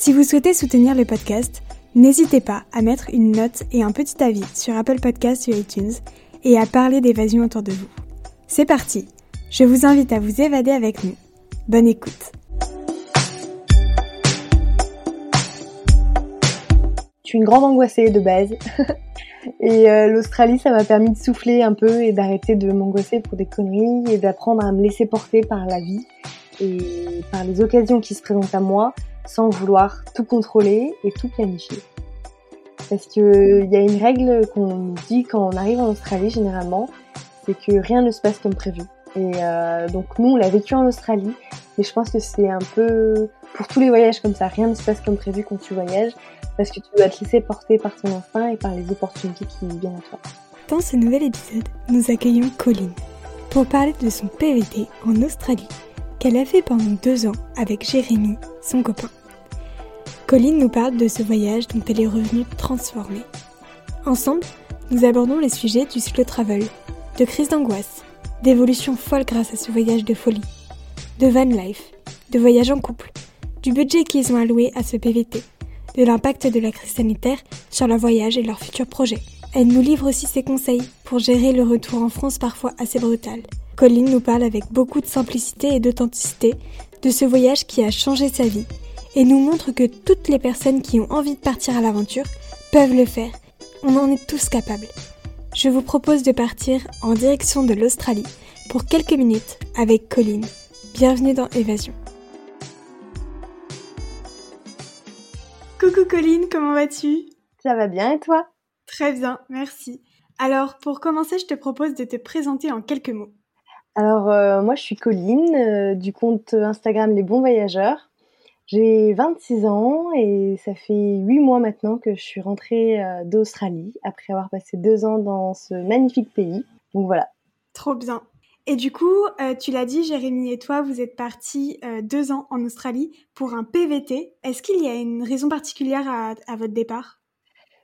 Si vous souhaitez soutenir le podcast, n'hésitez pas à mettre une note et un petit avis sur Apple Podcasts ou iTunes et à parler d'évasion autour de vous. C'est parti Je vous invite à vous évader avec nous. Bonne écoute Je suis une grande angoissée de base. et euh, l'Australie, ça m'a permis de souffler un peu et d'arrêter de m'angoisser pour des conneries et d'apprendre à me laisser porter par la vie et par les occasions qui se présentent à moi sans vouloir tout contrôler et tout planifier. Parce que il y a une règle qu'on dit quand on arrive en Australie généralement, c'est que rien ne se passe comme prévu. Et euh, donc nous, on l'a vécu en Australie, mais je pense que c'est un peu pour tous les voyages comme ça, rien ne se passe comme prévu quand tu voyages, parce que tu dois te laisser porter par ton instinct et par les opportunités qui viennent à toi. Dans ce nouvel épisode, nous accueillons Colline pour parler de son PVT en Australie qu'elle a fait pendant deux ans avec Jérémy, son copain. Colline nous parle de ce voyage dont elle est revenue transformée. Ensemble, nous abordons les sujets du slow travel, de crise d'angoisse, d'évolution folle grâce à ce voyage de folie, de van life, de voyage en couple, du budget qu'ils ont alloué à ce PVT, de l'impact de la crise sanitaire sur leur voyage et leurs futurs projets. Elle nous livre aussi ses conseils pour gérer le retour en France parfois assez brutal. Colline nous parle avec beaucoup de simplicité et d'authenticité de ce voyage qui a changé sa vie et nous montre que toutes les personnes qui ont envie de partir à l'aventure peuvent le faire. On en est tous capables. Je vous propose de partir en direction de l'Australie pour quelques minutes avec Colline. Bienvenue dans Évasion. Coucou Colline, comment vas-tu? Ça va bien et toi? Très bien, merci. Alors pour commencer, je te propose de te présenter en quelques mots. Alors euh, moi je suis Colline euh, du compte Instagram Les Bons Voyageurs. J'ai 26 ans et ça fait 8 mois maintenant que je suis rentrée euh, d'Australie après avoir passé deux ans dans ce magnifique pays. Donc voilà. Trop bien. Et du coup, euh, tu l'as dit, Jérémy et toi, vous êtes partis euh, deux ans en Australie pour un PVT. Est-ce qu'il y a une raison particulière à, votre départ?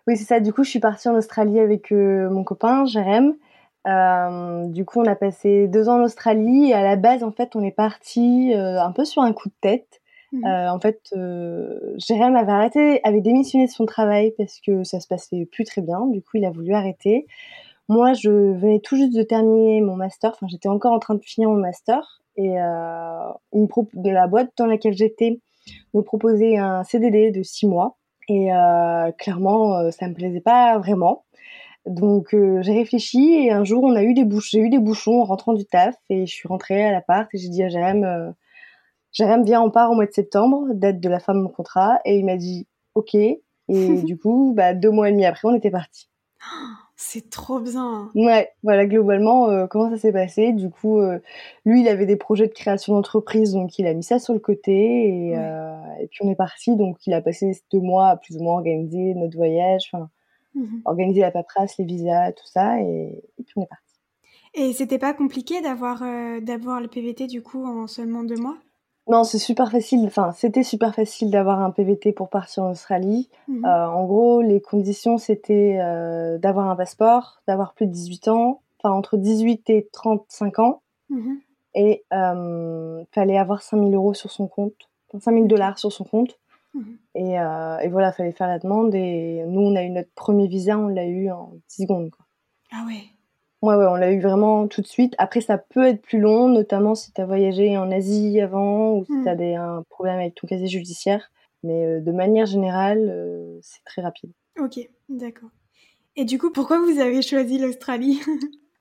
Oui, c'est ça. Du coup, je suis partie en Australie avec mon copain, Jérémy. du coup, on a passé deux ans en Australie et à la base, en fait, on est parti un peu sur un coup de tête. Mmh. Euh, en fait, euh, Jérém avait arrêté, avait démissionné de son travail parce que ça se passait plus très bien. Du coup, il a voulu arrêter. Moi, je venais tout juste de terminer mon master. Enfin, j'étais encore en train de finir mon master et euh, de la boîte dans laquelle j'étais me proposait un CDD de six mois. Et euh, clairement, euh, ça me plaisait pas vraiment. Donc euh, j'ai réfléchi et un jour on a eu des bouchons, j'ai eu des bouchons en rentrant du taf et je suis rentrée à l'appart et j'ai dit à Jérém Jérém vient, on part au mois de septembre, date de la fin de mon contrat, et il m'a dit OK. Et du coup, bah, deux mois et demi après, on était parti. C'est trop bien. Ouais, voilà globalement euh, comment ça s'est passé? Du coup, euh, lui, il avait des projets de création d'entreprise, donc il a mis ça sur le côté et, euh, et, puis on est parti. Donc il a passé deux mois à plus ou moins organiser notre voyage, enfin mmh organiser la paperasse, les visas, tout ça, et, et puis on est parti. Et c'était pas compliqué d'avoir d'avoir le PVT du coup en seulement deux mois? Non, c'est super facile. Enfin, c'était super facile d'avoir un PVT pour partir en Australie. Mmh euh, en gros, les conditions, c'était euh, d'avoir un passeport, d'avoir plus de 18 ans, enfin entre 18 et 35 ans. Mmh et euh, fallait avoir 5000 euros sur son compte, 5000 dollars sur son compte. Mmh et, euh, et, voilà, fallait faire la demande. Et nous, on a eu notre premier visa, on l'a eu en 10 secondes. Quoi. Ah ouais. Ouais, ouais, on l'a eu vraiment tout de suite. Après, ça peut être plus long, notamment si tu as voyagé en Asie avant ou si tu as mmh. un problème avec ton casier judiciaire. Mais euh, de manière générale, euh, c'est très rapide. Ok, d'accord. Et du coup, pourquoi vous avez choisi l'Australie?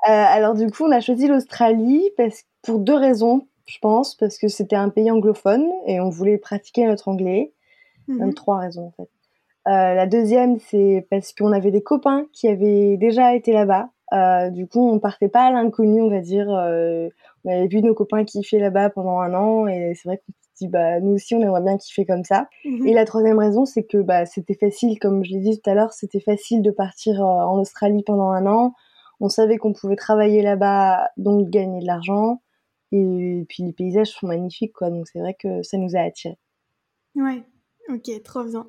Euh, Alors du coup, on a choisi l'Australie parce pour deux raisons, je pense, parce que c'était un pays anglophone et on voulait pratiquer notre anglais. Même mmh trois raisons en fait. la deuxième, c'est parce qu'on avait des copains qui avaient déjà été là-bas euh, du coup, on partait pas à l'inconnu, on va dire. Euh, on avait vu nos copains kiffer là-bas pendant un an et c'est vrai qu'on dit bah nous aussi on aimerait bien kiffer comme ça. Mhm. Et la troisième raison c'est que bah c'était facile, comme je l'ai dit tout à l'heure, c'était facile de partir euh, en Australie pendant un an. On savait qu'on pouvait travailler là-bas, donc gagner de l'argent. Et puis les paysages sont magnifiques, quoi. Donc c'est vrai que ça nous a attirés. Ouais, ok, trop bien.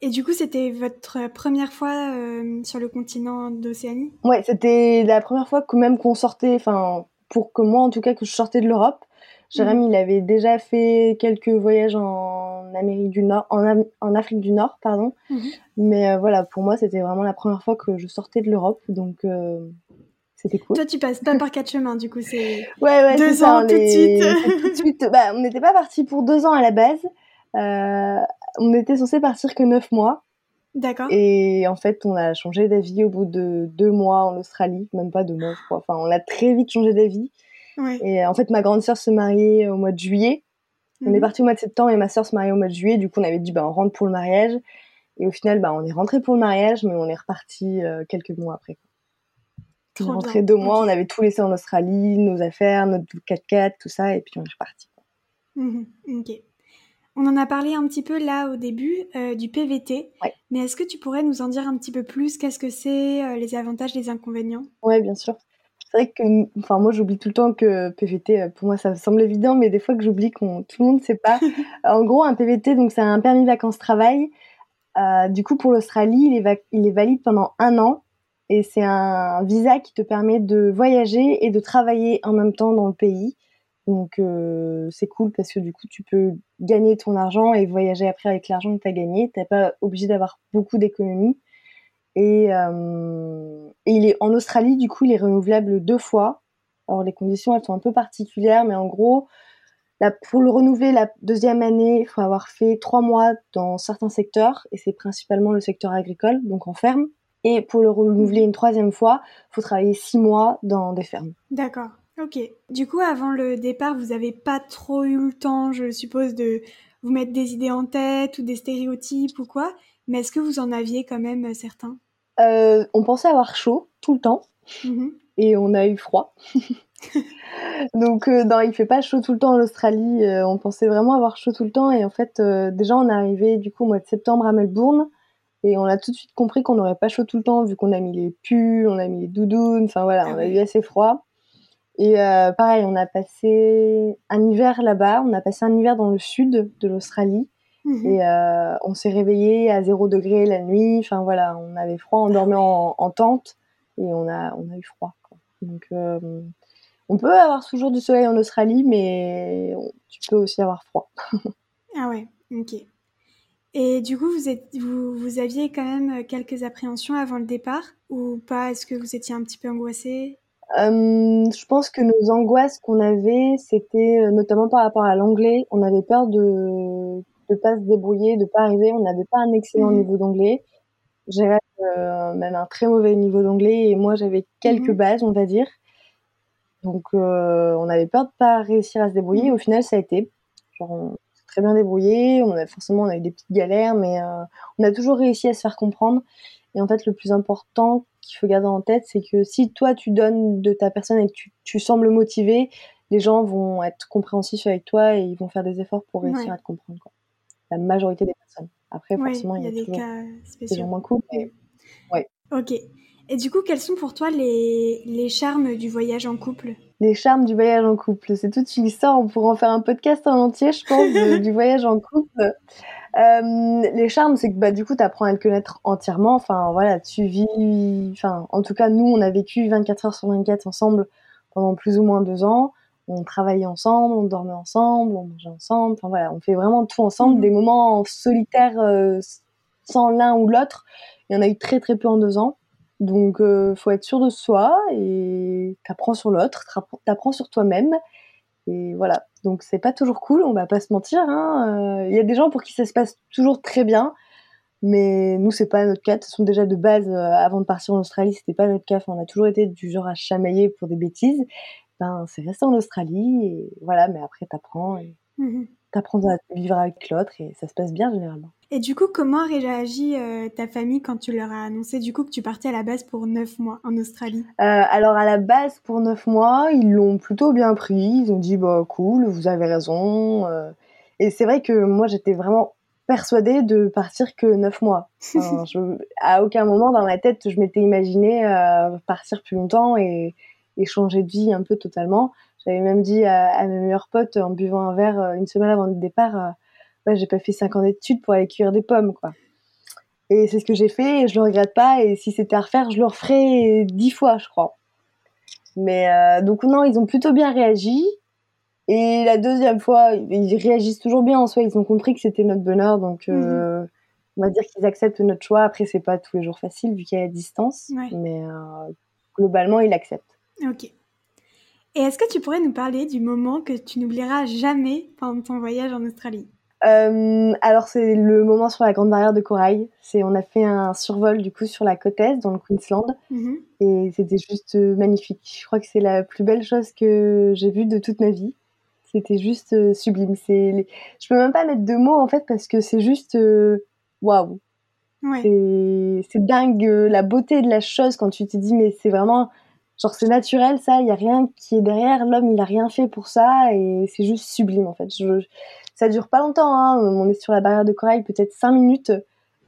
Et du coup, c'était votre première fois euh, sur le continent d'Océanie? Ouais, c'était la première fois que même qu'on sortait, enfin pour que moi en tout cas que je sortais de l'Europe. Jérémy, il avait déjà fait quelques voyages en Amérique du Nord, en, Am- en Afrique du Nord, pardon. Mhm. Mais euh, voilà, pour moi, c'était vraiment la première fois que je sortais de l'Europe, donc euh, c'était cool. Toi, tu passes pas par quatre chemins, du coup, c'est. Ouais, ouais, Deux ça, ans, tout de les- suite. c'est tout de suite. Bah, on n'était pas parti pour deux ans à la base. Euh, on était censé partir que neuf mois. D'accord. Et en fait, on a changé d'avis au bout de deux mois en Australie, même pas deux mois, je crois. Enfin, on a très vite changé d'avis. Ouais. Et euh, en fait, ma grande sœur se mariait au mois de juillet. On est Mhm. parti au mois de septembre et ma sœur se mariait au mois de juillet. Du coup, on avait dit, bah, on rentre pour le mariage. Et au final, bah, on est rentré pour le mariage, mais on est reparti euh, quelques mois après. On est rentré deux mois, on avait tout laissé en Australie, nos affaires, notre 4x4, tout ça, et puis on est reparti. Mhm, Ok. On en a parlé un petit peu là au début euh, du PVT, Ouais. mais est-ce que tu pourrais nous en dire un petit peu plus? Qu'est-ce que c'est, euh, les avantages, les inconvénients? Ouais, bien sûr. C'est vrai que, enfin, moi, j'oublie tout le temps que PVT, euh, pour moi, ça me semble évident, mais des fois que j'oublie qu'on tout le monde ne sait pas. en gros, un PVT, donc c'est un permis vacances-travail. Euh, du coup, pour l'Australie, il est, va- il est valide pendant un an. Et c'est un visa qui te permet de voyager et de travailler en même temps dans le pays. Donc, euh, c'est cool parce que du coup, tu peux gagner ton argent et voyager après avec l'argent que tu as gagné. Tu n'es pas obligé d'avoir beaucoup d'économies. Et, euh, et il est en Australie, du coup, il est renouvelable deux fois. Alors, les conditions, elles sont un peu particulières, mais en gros, pour le renouveler la deuxième année, il faut avoir fait trois mois dans certains secteurs, et c'est principalement le secteur agricole, donc en ferme. Et pour le renouveler une troisième fois, il faut travailler six mois dans des fermes. D'accord. Ok. Du coup, avant le départ, vous avez pas trop eu le temps, je suppose, de vous mettre des idées en tête ou des stéréotypes ou quoi. Mais est-ce que vous en aviez quand même euh, certains? Euh, on pensait avoir chaud tout le temps, Mhm. et on a eu froid. Donc euh, non, il fait pas chaud tout le temps en Australie. euh, on pensait vraiment avoir chaud tout le temps et en fait déjà on est arrivé du coup au mois de septembre à Melbourne et on a tout de suite compris qu'on n'aurait pas chaud tout le temps vu qu'on a mis les pulls, on a mis les doudounes, enfin voilà, Ah on a eu assez froid. Et euh, pareil, on a passé un hiver là-bas, on a passé un hiver dans le sud de l'Australie Mhm. et euh, on s'est réveillé à 0 degré la nuit. Enfin voilà, on avait froid, on dormait en, en tente et on a, on a eu froid. quoi. Donc euh, on peut avoir toujours du soleil en Australie, mais tu peux aussi avoir froid. Ah ouais, ok. Et du coup, vous, êtes, vous, vous aviez quand même quelques appréhensions avant le départ ou pas? Est-ce que vous étiez un petit peu angoissé? Euh, je pense que nos angoisses qu'on avait, c'était euh, notamment par rapport à l'anglais. On avait peur de de pas se débrouiller, de pas arriver. On n'avait pas un excellent Mhm. niveau d'anglais. J'avais euh, même un très mauvais niveau d'anglais et moi j'avais quelques Mhm. bases, on va dire. Donc euh, on avait peur de pas réussir à se débrouiller. Mhm. Au final, ça a été. Genre, on s'est très bien débrouillé. On a forcément on a eu des petites galères, mais on a toujours réussi à se faire comprendre. Et en fait, le plus important qu'il faut garder en tête, c'est que si toi tu donnes de ta personne et que tu, tu sembles motivé, les gens vont être compréhensifs avec toi et ils vont faire des efforts pour réussir Ouais. à te comprendre. Quoi. La majorité des personnes. Après, Ouais, forcément, il y a des toujours cas des gens moins cool. Mais... Ok. Et du coup, quels sont pour toi les, les charmes du voyage en couple? Les charmes du voyage en couple, c'est toute une histoire. On pourrait en faire un podcast en entier, je pense, de- du voyage en couple. Euh, les charmes, c'est que bah, du coup, tu apprends à le connaître entièrement. Enfin, voilà, tu vis. Enfin, en tout cas, nous, on a vécu 24 heures sur 24 ensemble pendant plus ou moins deux ans. On travaillait ensemble, on dormait ensemble, on mangeait ensemble. Enfin, voilà, on fait vraiment tout ensemble. Mhm. Des moments solitaires euh, sans l'un ou l'autre, il y en a eu très très peu en deux ans. Donc, euh, faut être sûr de soi et t'apprends sur l'autre, t'appr- t'apprends sur toi-même. Et voilà. Donc, c'est pas toujours cool, on va pas se mentir. hein. Euh, Il y a des gens pour qui ça se passe toujours très bien. Mais nous, c'est pas notre cas. De toute déjà de base, euh, avant de partir en Australie, c'était pas notre cas. On a toujours été du genre à chamailler pour des bêtises. Ben, c'est resté en Australie et voilà. Mais après, t'apprends Mhm. T'apprends à vivre avec l'autre et ça se passe bien généralement. Et du coup, comment a réagi euh, ta famille quand tu leur as annoncé du coup que tu partais à la base pour 9 mois en Australie? Euh, alors à la base, pour neuf mois, ils l'ont plutôt bien pris. Ils ont dit bah cool, vous avez raison. euh. Et c'est vrai que moi, j'étais vraiment persuadée de partir que neuf mois. à aucun moment dans ma tête, je m'étais imaginé partir plus longtemps et, et, changer de vie un peu totalement. J'avais même dit à, mes meilleurs potes en buvant un verre euh, une semaine avant le départ, euh, ouais, j'ai pas fait cinq ans d'études pour aller cueillir des pommes, quoi. Et c'est ce que j'ai fait et je le regrette pas. Et si c'était à refaire, je le referais dix fois, je crois. Mais donc non, ils ont plutôt bien réagi. Et la deuxième fois, ils réagissent toujours bien en soi. Ils ont compris que c'était notre bonheur. Donc, euh, mhm. on va dire qu'ils acceptent notre choix. Après, c'est pas tous les jours facile vu qu'il y a la distance. Mais euh, globalement, ils l'acceptent. Ok. Et est-ce que tu pourrais nous parler du moment que tu n'oublieras jamais pendant ton voyage en Australie? Euh, alors c'est le moment sur la grande barrière de corail. C'est on a fait un survol du coup sur la côte est dans le Queensland mhm. et c'était juste magnifique. Je crois que c'est la plus belle chose que j'ai vue de toute ma vie. C'était juste euh, sublime. C'est, je peux même pas mettre de mots en fait parce que c'est juste euh, waouh. C'est, c'est dingue euh, la beauté de la chose quand tu te dis mais c'est vraiment genre c'est naturel ça. Il y a rien qui est derrière. L'homme il a rien fait pour ça et c'est juste sublime en fait. Je, ça dure pas longtemps. Hein. On est sur la barrière de corail peut-être 5 minutes,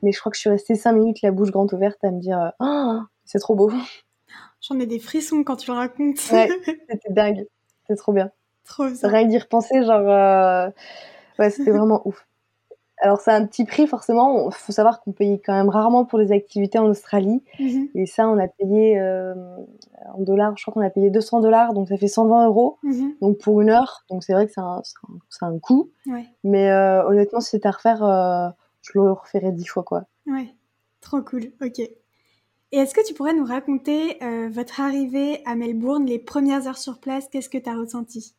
mais je crois que je suis restée 5 minutes la bouche grande ouverte à me dire oh, c'est trop beau. J'en ai des frissons quand tu le racontes. Ouais, c'était dingue. C'est trop bien. Trop Rien d'y repenser, genre, euh, ouais, c'était vraiment ouf. Alors, c'est un petit prix, forcément. Il faut savoir qu'on paye quand même rarement pour les activités en Australie. Mhm. Et ça, on a payé euh, en dollars, je crois qu'on a payé 200 dollars, donc ça fait 120 euros. Mhm. Donc, pour une heure. Donc, c'est vrai que c'est un, un, coût. Mais euh, honnêtement, si c'était à refaire, je le referais dix fois, quoi. Ouais, trop cool. Ok. Et est-ce que tu pourrais nous raconter votre arrivée à Melbourne, les premières heures sur place? Qu'est-ce que tu as ressenti?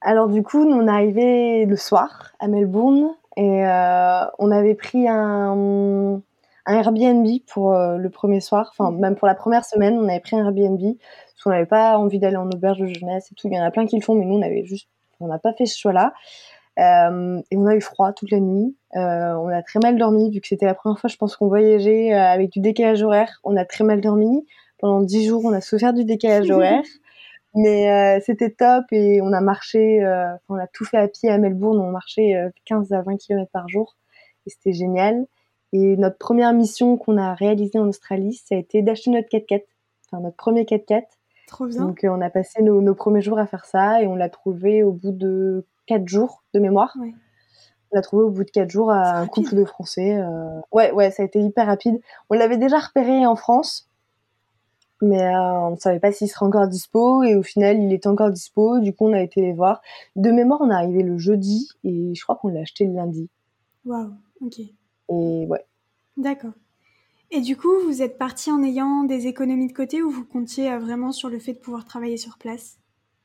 Alors du coup, nous on est arrivé le soir à Melbourne et euh, on avait pris un, un Airbnb pour euh, le premier soir, enfin même pour la première semaine, on avait pris un Airbnb parce qu'on n'avait pas envie d'aller en auberge de jeunesse et tout. Il y en a plein qui le font, mais nous on avait juste, on n'a pas fait ce choix-là. Euh, et on a eu froid toute la nuit. Euh, on a très mal dormi vu que c'était la première fois, je pense, qu'on voyageait euh, avec du décalage horaire. On a très mal dormi. Pendant dix jours, on a souffert du décalage horaire. Mais euh, c'était top et on a marché, euh, on a tout fait à pied à Melbourne, on marchait 15 euh, à 20 km par jour et c'était génial. Et notre première mission qu'on a réalisée en Australie, ça a été d'acheter notre 4x4, enfin notre premier 4x4. Trop bien. Donc on a passé nos, nos, premiers jours à faire ça et on l'a trouvé au bout de 4 jours de mémoire. Ouais. On l'a trouvé au bout de 4 jours à un couple de Français. Ouais, ouais, ça a été hyper rapide. On l'avait déjà repéré en France mais euh, on ne savait pas s'il serait encore dispo et au final il était encore dispo. Du coup on a été les voir. De mémoire on est arrivé le jeudi et je crois qu'on l'a acheté le lundi. Waouh ok. Et ouais. D'accord. Et du coup vous êtes parti en ayant des économies de côté ou vous comptiez euh, vraiment sur le fait de pouvoir travailler sur place?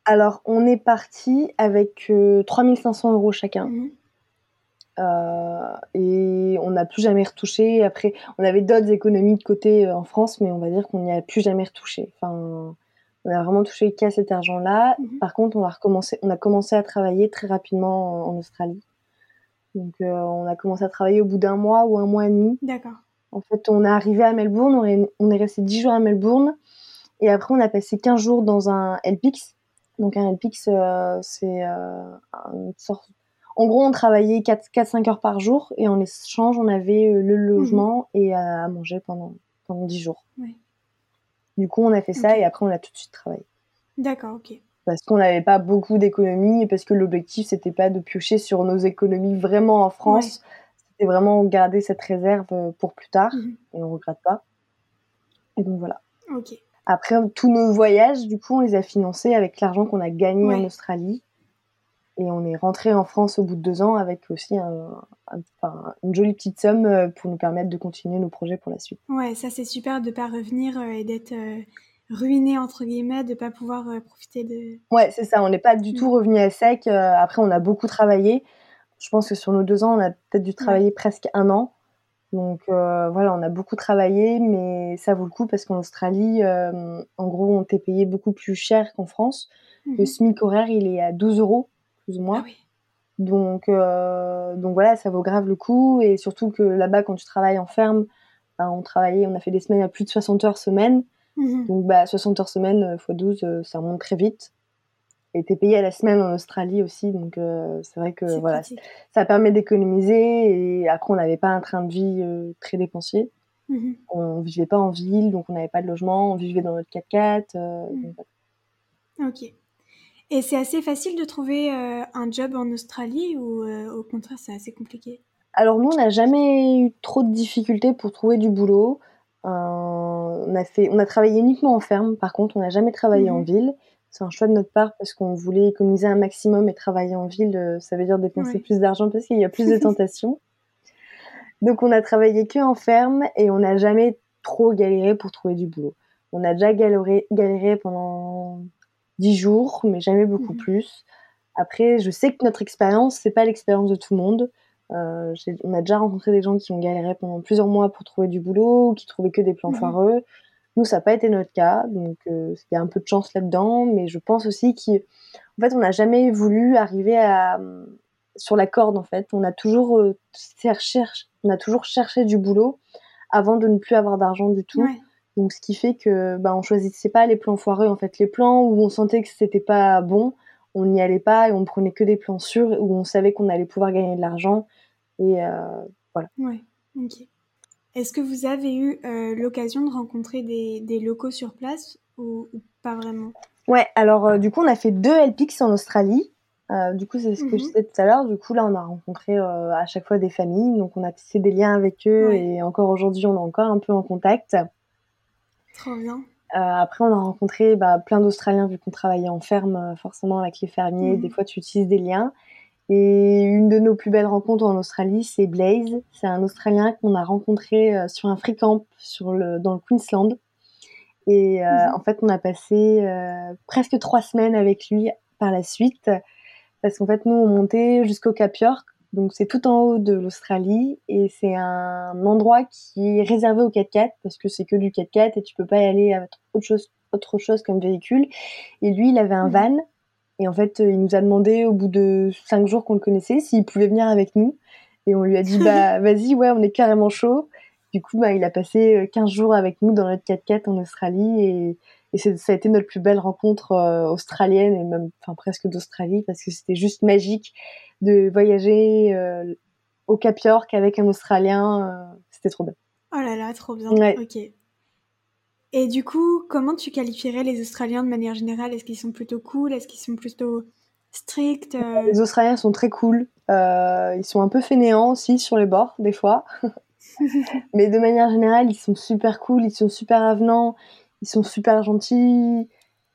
Alors on est parti avec 3500 euh, euros chacun. Mmh euh, et on n'a plus jamais retouché. Après, on avait d'autres économies de côté euh, en France, mais on va dire qu'on n'y a plus jamais retouché. Enfin, on a vraiment touché qu'à cet argent-là. Mhm. Par contre, on a recommencé, on a commencé à travailler très rapidement en, Australie. Donc, euh, on a commencé à travailler au bout d'un mois ou un mois et demi. D'accord. En fait, on est arrivé à Melbourne, on est, on est resté 10 jours à Melbourne, et après, on a passé 15 jours dans un LPX. Donc, un LPX, c'est une sorte en gros, on travaillait 4-5 heures par jour et en échange, on avait euh, le logement mhm. et à, manger pendant, pendant 10 jours. Du coup, on a fait ça et après, on a tout de suite travaillé. D'accord, ok. Parce qu'on n'avait pas beaucoup d'économies et parce que l'objectif, c'était pas de piocher sur nos économies vraiment en France. C'était vraiment garder cette réserve euh, pour plus tard mhm. et on regrette pas. Et donc voilà. Ok. Après, tous nos voyages, du coup, on les a financés avec l'argent qu'on a gagné en Australie. Et on est rentré en France au bout de deux ans avec aussi une jolie petite somme euh, pour nous permettre de continuer nos projets pour la suite. Ouais, ça c'est super de ne pas revenir euh, et d'être euh, ruiné entre guillemets, de ne pas pouvoir profiter de. Ouais, c'est ça. On n'est pas du tout mm. revenu à sec. après, on a beaucoup travaillé. Je pense que sur nos deux ans, on a peut-être dû travailler presque un an. Donc voilà, on a beaucoup travaillé, mais ça vaut le coup parce qu'en Australie, en gros, on t'est payé beaucoup plus cher qu'en France. Le mm-hmm. SMIC horaire, il est à 12 euros plus ou moins. Ah donc, euh, donc voilà, ça vaut grave le coup. Et surtout que là-bas, quand tu travailles en ferme, ben, on travaillait, on a fait des semaines à plus de 60 heures semaine. Mhm. Donc bah, 60 heures semaine x euh, 12, euh, ça remonte très vite. était payé à la semaine en Australie aussi, donc c'est vrai que voilà, ça permet d'économiser et après on n'avait pas un train de vie très dépensier. Mmh on vivait pas en ville, donc on n'avait pas de logement, on vivait dans notre 4x4. Mmh. Ok. Et c'est assez facile de trouver un job en Australie ou au contraire c'est assez compliqué? Alors nous on n'a jamais eu trop de difficultés pour trouver du boulot. on, a fait, on a travaillé uniquement en ferme, par contre on n'a jamais travaillé en mmh ville. C'est un choix de notre part parce qu'on voulait économiser un maximum et travailler en ville, ça veut dire dépenser plus d'argent parce qu'il y a plus de tentations. Donc on a travaillé que en ferme et on n'a jamais trop galéré pour trouver du boulot. On a déjà galéré, galéré pendant dix jours, mais jamais beaucoup mhm. plus. Après, je sais que notre expérience, c'est pas l'expérience de tout le monde. Euh, on a déjà rencontré des gens qui ont galéré pendant plusieurs mois pour trouver du boulot, ou qui trouvaient que des plans mhm. foireux. Nous, ça n'a pas été notre cas, donc euh, il y a un peu de chance là-dedans, mais je pense aussi qu'en fait, on n'a jamais voulu arriver à, sur la corde en fait. On a toujours euh, cherché, on a toujours cherché du boulot avant de ne plus avoir d'argent du tout. Donc ce qui fait que bah on choisissait pas les plans foireux en fait, les plans où on sentait que c'était pas bon, on n'y allait pas et on prenait que des plans sûrs où on savait qu'on allait pouvoir gagner de l'argent et euh, voilà. Ouais. OK. Est-ce que vous avez eu euh, l'occasion de rencontrer des, locaux sur place ou, pas vraiment? Ouais, alors du coup on a fait deux LPX en Australie. Euh, du coup, c'est ce que je mhm. disais tout à l'heure. Du coup, là, on a rencontré euh, à chaque fois des familles, donc on a tissé des liens avec eux et encore aujourd'hui, on est encore un peu en contact. Trop bien. Euh, après, on a rencontré bah, plein d'Australiens vu qu'on travaillait en ferme, forcément avec les fermiers. Des mhm. fois, tu utilises des liens. Et une de nos plus belles rencontres en Australie, c'est Blaze. C'est un Australien qu'on a rencontré sur un free camp sur le, dans le Queensland. Et mhm. en fait, on a passé presque trois semaines avec lui par la suite parce qu'en fait, nous, on montait jusqu'au Cap York, donc c'est tout en haut de l'Australie, et c'est un endroit qui est réservé au 4x4, parce que c'est que du 4x4, et tu peux pas y aller avec autre chose, autre chose comme véhicule. Et lui, il avait un van, et en fait, il nous a demandé, au bout de cinq jours qu'on le connaissait, s'il pouvait venir avec nous. Et on lui a dit, bah, vas-y, ouais, on est carrément chaud. Du coup, bah, il a passé 15 jours avec nous dans notre 4x4 en Australie, et et ça a été notre plus belle rencontre euh, australienne et même enfin presque d'Australie parce que c'était juste magique de voyager euh, au Cap York avec un Australien. Euh, c'était trop bien. Oh là là, trop bien. Ok. Et du coup, comment tu qualifierais les Australiens de manière générale? Est-ce qu'ils sont plutôt cool? Est-ce qu'ils sont plutôt stricts Les Australiens sont très cool. ils sont un peu fainéants aussi sur les bords, des fois. Mais de manière générale, ils sont super cool, ils sont super avenants, ils sont super gentils,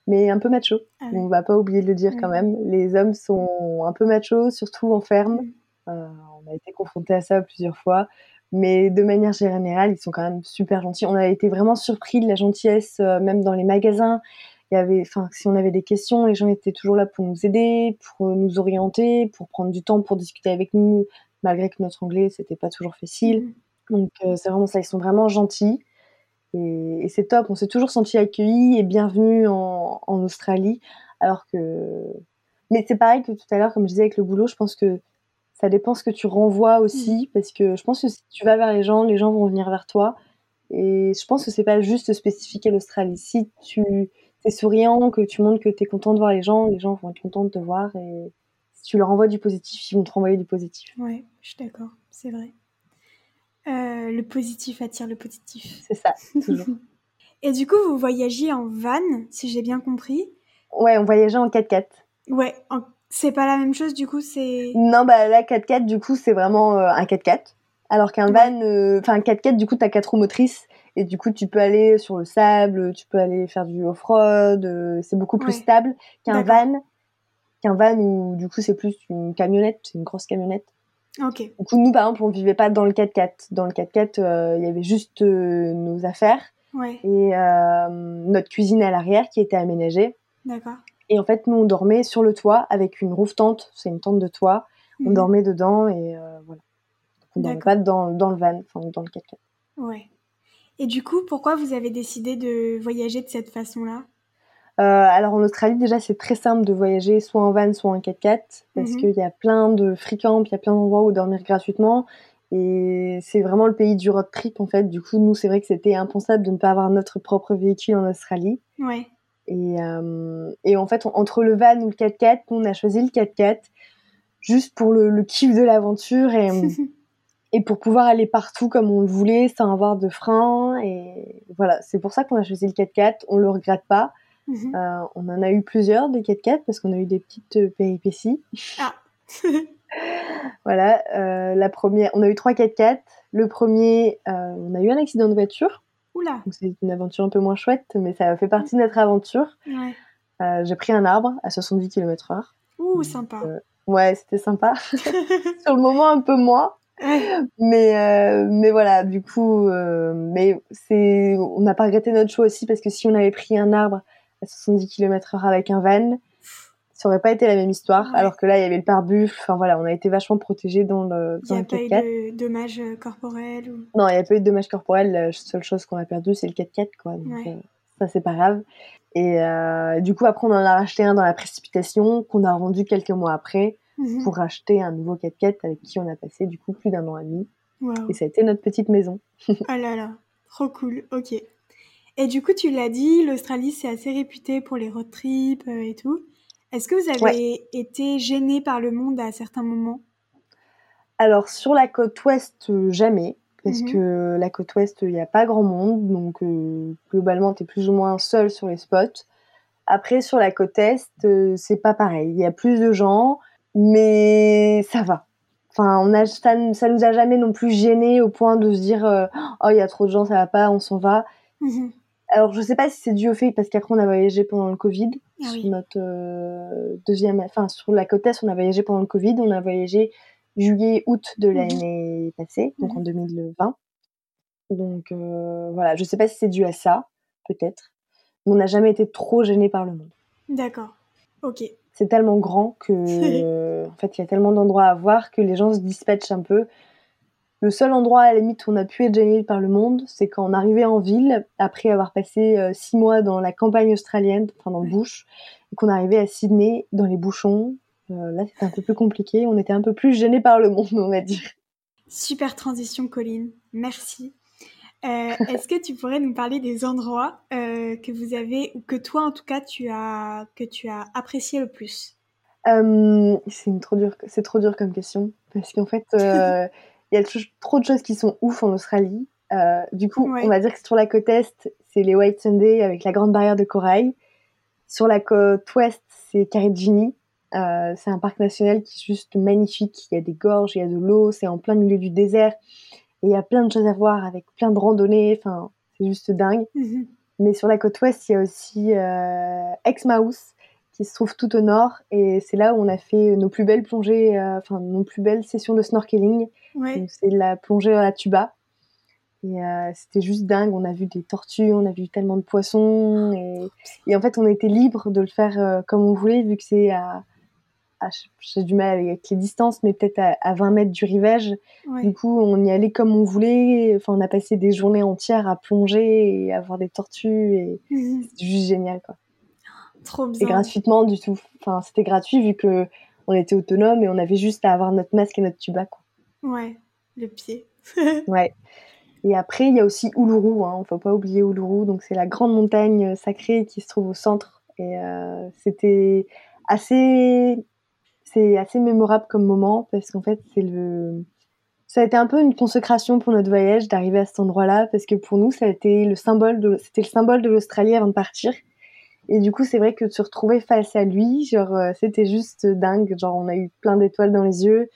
mais un peu machos. Ah On va pas oublier de le dire quand même. Les hommes sont un peu machos, surtout en ferme. Euh, on a été confrontés à ça plusieurs fois. Mais de manière générale, ils sont quand même super gentils. On a été vraiment surpris de la gentillesse, euh, même dans les magasins. Il y avait, enfin, si on avait des questions, les gens étaient toujours là pour nous aider, pour nous orienter, pour prendre du temps pour discuter avec nous, malgré que notre anglais c'était pas toujours facile. Mm. Donc euh, c'est vraiment ça, ils sont vraiment gentils. Et, c'est top, on s'est toujours senti accueillis et bienvenus en, en Australie. Alors que. Mais c'est pareil que tout à l'heure, comme je disais avec le boulot, je pense que ça dépend ce que tu renvoies aussi. Mm. Parce que je pense que si tu vas vers les gens, les gens vont venir vers toi. Et je pense que c'est pas juste spécifique à l'Australie. Si tu es souriant, que tu montres que tu es content de voir les gens, les gens vont être contents de te voir. Et si tu leur envoies du positif, ils vont te renvoyer du positif. Ouais, je suis d'accord, c'est vrai. Euh, le positif attire le positif. C'est ça, toujours. Et du coup, vous voyagiez en van, si j'ai bien compris. Ouais, on voyageait en 4x4. Ouais, c'est pas la même chose, du coup, c'est... Non, bah la 4x4, du coup, c'est vraiment euh, un 4x4. Alors qu'un van, euh, enfin un 4x4, du coup, t'as quatre roues motrices. Et du coup, tu peux aller sur le sable, tu peux aller faire du off-road. c'est beaucoup plus stable qu'un van. Qu'un van où, du coup, c'est plus une camionnette, c'est une grosse camionnette. Ok. Du coup, nous, par exemple, on vivait pas dans le 4x4. Dans le 4x4, euh, il y avait juste euh, nos affaires et euh, notre cuisine à l'arrière qui était aménagée. D'accord. Et en fait, nous, on dormait sur le toit avec une roof tente. C'est une tente de toit. On mhm. dormait dedans et voilà. on dormait pas dans, dans le van, enfin dans le 4x4. Ouais. Et du coup, pourquoi vous avez décidé de voyager de cette façon-là? Alors en Australie, déjà, c'est très simple de voyager soit en van, soit en 4x4, parce mhm. qu'il y a plein de free camps, il y a plein d'endroits où dormir gratuitement. Et c'est vraiment le pays du road trip, en fait. Du coup, nous, c'est vrai que c'était impensable de ne pas avoir notre propre véhicule en Australie. Ouais. Et, et en fait, entre le van ou le 4x4, on a choisi le 4x4 juste pour le, le kiff de l'aventure et, et pour pouvoir aller partout comme on le voulait sans avoir de frein. Et voilà, c'est pour ça qu'on a choisi le 4x4. On le regrette pas. Mhm. Euh, on en a eu plusieurs des 4x4 parce qu'on a eu des petites euh, péripéties. Ah. voilà, euh, la première, on a eu trois 4x4. Le premier, on a eu un accident de voiture. Oula. C'est une aventure un peu moins chouette, mais ça fait partie de notre aventure. Ouais. J'ai pris un arbre à 70 km/h. Ouh, sympa. ouais, c'était sympa. Sur le moment, un peu moins mais euh, mais voilà du coup euh, mais c'est on n'a pas regretté notre choix aussi parce que si on avait pris un arbre à 70 km/h avec un van. Ça aurait pas été la même histoire alors que là il y avait le pare-buffle. Enfin voilà on a été vachement protégés dans le il n'y a pas eu de dommages euh, corporels ou... non il n'y a pas eu de dommages corporels. La seule chose qu'on a perdu c'est le 4x4 quoi. Donc ça c'est pas grave. Et du coup après on en a racheté un dans la précipitation qu'on a rendu quelques mois après Mhm. pour acheter un nouveau 4x4 avec qui on a passé du coup plus d'un an et demi. Et ça a été notre petite maison. ah là là, trop cool, ok. Et du coup, tu l'as dit, l'Australie, c'est assez réputé pour les road trips euh, et tout. Est-ce que vous avez été gêné par le monde à certains moments? Alors, sur la côte ouest, euh, jamais. Parce mhm. que la côte ouest, il n'y a pas grand monde. Donc, euh, globalement, tu es plus ou moins seul sur les spots. Après, sur la côte est, c'est pas pareil. Il y a plus de gens mais ça va. Enfin, on a, ça, ça, nous a jamais non plus gêné au point de se dire euh, oh il y a trop de gens, ça va pas, on s'en va. Mhm. Alors je sais pas si c'est dû au fait parce qu'après on a voyagé pendant le Covid ah sur notre euh, deuxième, enfin sur la côte est on a voyagé pendant le Covid, on a voyagé juillet août de mhm. l'année passée, donc en 2020. Mhm. Donc euh, voilà, je sais pas si c'est dû à ça, peut-être, mais on n'a jamais été trop gêné par le monde. D'accord, ok c'est tellement grand que en fait il y a tellement d'endroits à voir que les gens se dispatchent un peu. Le seul endroit à la limite où on a pu être gêné par le monde, c'est quand on arrivait en ville après avoir passé euh, six mois dans la campagne australienne, enfin dans le bush, et qu'on arrivait à Sydney dans les bouchons. Euh, là, c'était un peu plus compliqué. On était un peu plus gêné par le monde, on va dire. Super transition, Colline. Merci. Euh, est-ce que tu pourrais nous parler des endroits que vous avez, ou que toi en tout cas tu as, que tu as apprécié le plus? C'est trop dur, trop dur comme question parce qu'en fait y a trop de choses qui sont ouf en Australie. du coup, on va dire que sur la côte est, c'est les White Sunday avec la grande barrière de corail. Sur la côte ouest, c'est Karijini. c'est un parc national qui est juste magnifique. Il y a des gorges, il y a de l'eau, c'est en plein milieu du désert. Et il y a plein de choses à voir avec plein de randonnées. Enfin, c'est juste dingue. Mhm. Mais sur la côte ouest, il y a aussi euh, Exmouth qui se trouve tout au nord. Et c'est là où on a fait nos plus belles plongées, euh, enfin, nos plus belles sessions de snorkeling. C'est la plongée à tuba. Et euh, c'était juste dingue. On a vu des tortues, on a vu tellement de poissons. Et, et en fait, on était libre de le faire euh, comme on voulait, vu que c'est à j'ai du mal avec les distances, mais peut-être à, 20 mètres du rivage. Du coup, on y allait comme on voulait. Enfin, on a passé des journées entières à plonger et à voir des tortues. Et mhm. c'était juste génial, quoi. Trop bien. Et gratuitement, du tout. Enfin, c'était gratuit vu que on était autonome et on avait juste à avoir notre masque et notre tuba, quoi. Ouais, le pied. ouais. Et après, il y a aussi Uluru. Hein. Faut pas oublier Uluru. Donc, c'est la grande montagne sacrée qui se trouve au centre. Et euh, c'était assez c'est assez mémorable comme moment parce qu'en fait, c'est le ça a été un peu une consécration pour notre voyage d'arriver à cet endroit-là parce que pour nous, ça a été le symbole de c'était le symbole de l'Australie avant de partir. Et du coup, c'est vrai que de se retrouver face à lui, genre euh, c'était juste dingue, genre on a eu plein d'étoiles dans les yeux.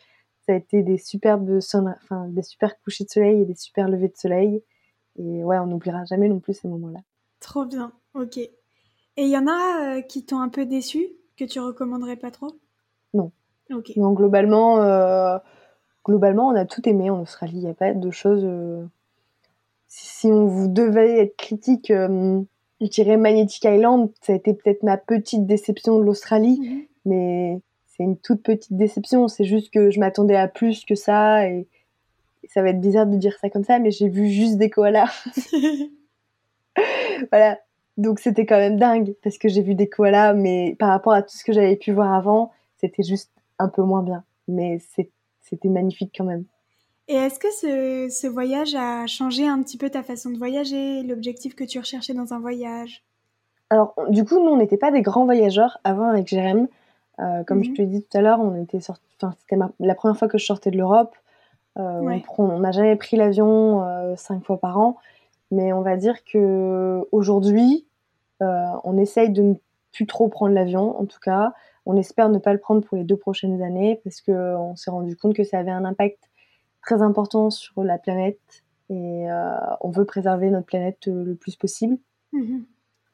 Ça a été des superbes enfin des super couchers de soleil et des super levées de soleil. Et ouais, on n'oubliera jamais non plus ces moments-là. Trop bien. OK. Et il y en a euh, qui t'ont un peu déçu que tu recommanderais pas trop? Non. Donc globalement, euh, globalement, on a tout aimé en Australie. Il n'y a pas de choses. Si, on vous devait être critique, euh, je dirais Magnetic Island. Ça a été peut-être ma petite déception de l'Australie, mhm. mais c'est une toute petite déception. C'est juste que je m'attendais à plus que ça et, ça va être bizarre de dire ça comme ça, mais j'ai vu juste des koalas. voilà. Donc c'était quand même dingue parce que j'ai vu des koalas, mais par rapport à tout ce que j'avais pu voir avant, c'était juste un peu moins bien. Mais c'était magnifique quand même. Et est-ce que ce, ce, voyage a changé un petit peu ta façon de voyager, l'objectif que tu recherchais dans un voyage? Alors, du coup, nous, on n'était pas des grands voyageurs avant avec Jérém. Euh, comme je mhm. te l'ai dit tout à l'heure, on était sorti... enfin, c'était la première fois que je sortais de l'Europe. Euh, on n'a jamais pris l'avion euh, cinq fois par an, mais on va dire que aujourd'hui, on essaye de ne plus trop prendre l'avion. En tout cas, on espère ne pas le prendre pour les deux prochaines années parce qu'on s'est rendu compte que ça avait un impact très important sur la planète et on veut préserver notre planète le plus possible. Mhm.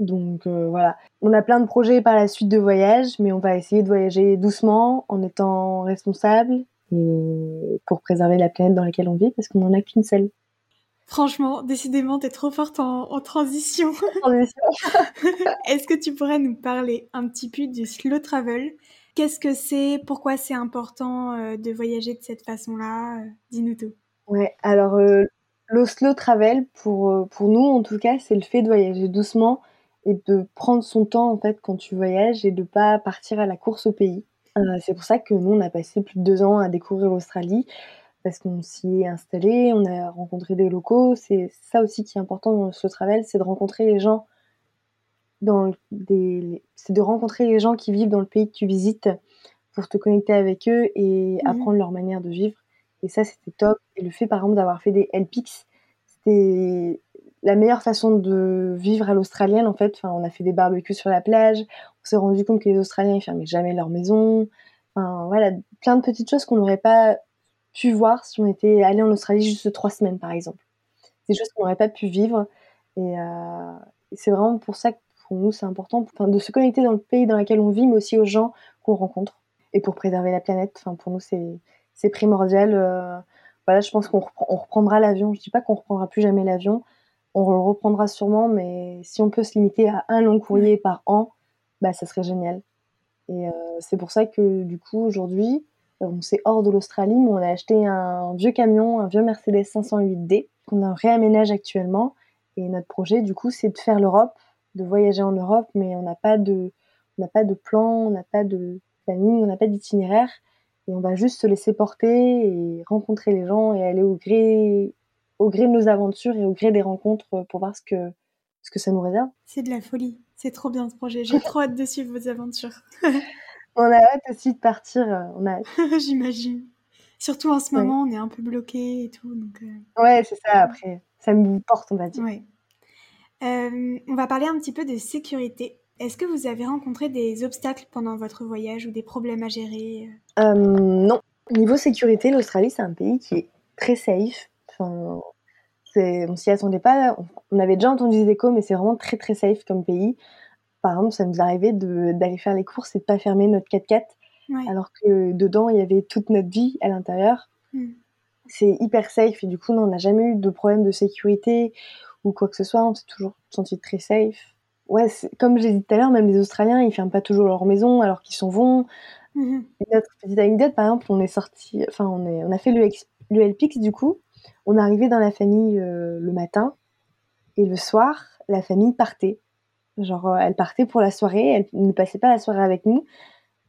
Donc euh, voilà, on a plein de projets par la suite de voyage, mais on va essayer de voyager doucement, en étant responsable, et pour préserver la planète dans laquelle on vit, parce qu'on n'en a qu'une seule. Franchement, décidément, t'es trop forte en, transition. Est-ce que tu pourrais nous parler un petit peu du slow travel? Qu'est-ce que c'est? Pourquoi c'est important euh, de voyager de cette façon-là? Euh, Dis-nous tout. Ouais, alors le slow travel, pour, pour nous en tout cas, c'est le fait de voyager doucement et de prendre son temps en fait quand tu voyages et de pas partir à la course au pays. Euh, c'est pour ça que nous on a passé plus de deux ans à découvrir l'Australie parce qu'on s'y est installé, on a rencontré des locaux. C'est ça aussi qui est important dans ce travel, c'est de rencontrer les gens dans des, c'est de rencontrer les gens qui vivent dans le pays que tu visites pour te connecter avec eux et mmh apprendre leur manière de vivre. Et ça c'était top. Et le fait par exemple d'avoir fait des LPX, c'était la meilleure façon de vivre à l'australienne, en fait. Enfin, on a fait des barbecues sur la plage. On s'est rendu compte que les Australiens, ils fermaient jamais leur maison. Enfin, voilà, plein de petites choses qu'on n'aurait pas pu voir si on était allé en Australie juste trois semaines, par exemple. Des choses qu'on n'aurait pas pu vivre. Et, euh, c'est vraiment pour ça que pour nous, c'est important enfin, de se connecter dans le pays dans lequel on vit, mais aussi aux gens qu'on rencontre. Et pour préserver la planète, enfin, pour nous, c'est primordial. Euh, voilà, je pense qu'on reprendra l'avion. Je dis pas qu'on reprendra plus jamais l'avion, on le reprendra sûrement, mais si on peut se limiter à un long courrier par an, bah, ça serait génial. Et euh, c'est pour ça que du coup, aujourd'hui, on s'est hors de l'Australie, mais on a acheté un vieux camion, un vieux Mercedes 508D, qu'on a réaménage actuellement. Et notre projet, du coup, c'est de faire l'Europe, de voyager en Europe, mais on n'a pas de, on n'a pas de plan, on n'a pas de planning, on n'a pas d'itinéraire. Et on va juste se laisser porter et rencontrer les gens et aller au gré au gré de nos aventures et au gré des rencontres pour voir ce que, ce que ça nous réserve. C'est de la folie. C'est trop bien ce projet. J'ai trop hâte de suivre vos aventures. on a hâte aussi de partir. Euh, on a J'imagine. Surtout en ce moment, on est un peu bloqué et tout. Donc, euh, Ouais, c'est ça. Après, ça nous porte, on va dire. Ouais. On va parler un petit peu de sécurité. Est-ce que vous avez rencontré des obstacles pendant votre voyage ou des problèmes à gérer Non. Niveau sécurité, l'Australie, c'est un pays qui est très safe. Enfin, on s'y attendait pas. On avait déjà entendu des échos, mais c'est vraiment très très safe comme pays. Par exemple, ça nous arrivait d'aller faire les courses et de pas fermer notre 4x4, alors que dedans il y avait toute notre vie à l'intérieur. Hmm. C'est hyper safe et du coup, on n'a jamais eu de problème de sécurité ou quoi que ce soit. On s'est toujours senti très safe. Ouais, comme j'ai dit tout à l'heure, même les Australiens, ils ferment pas toujours leur maison alors qu'ils s'en vont. Mmh. Notre petite anecdote, par exemple, on est sorti, enfin, on, est, on a fait LPX du coup on arrivait dans la famille euh, le matin et le soir, la famille partait. Genre, euh, elle partait pour la soirée, elle ne passait pas la soirée avec nous.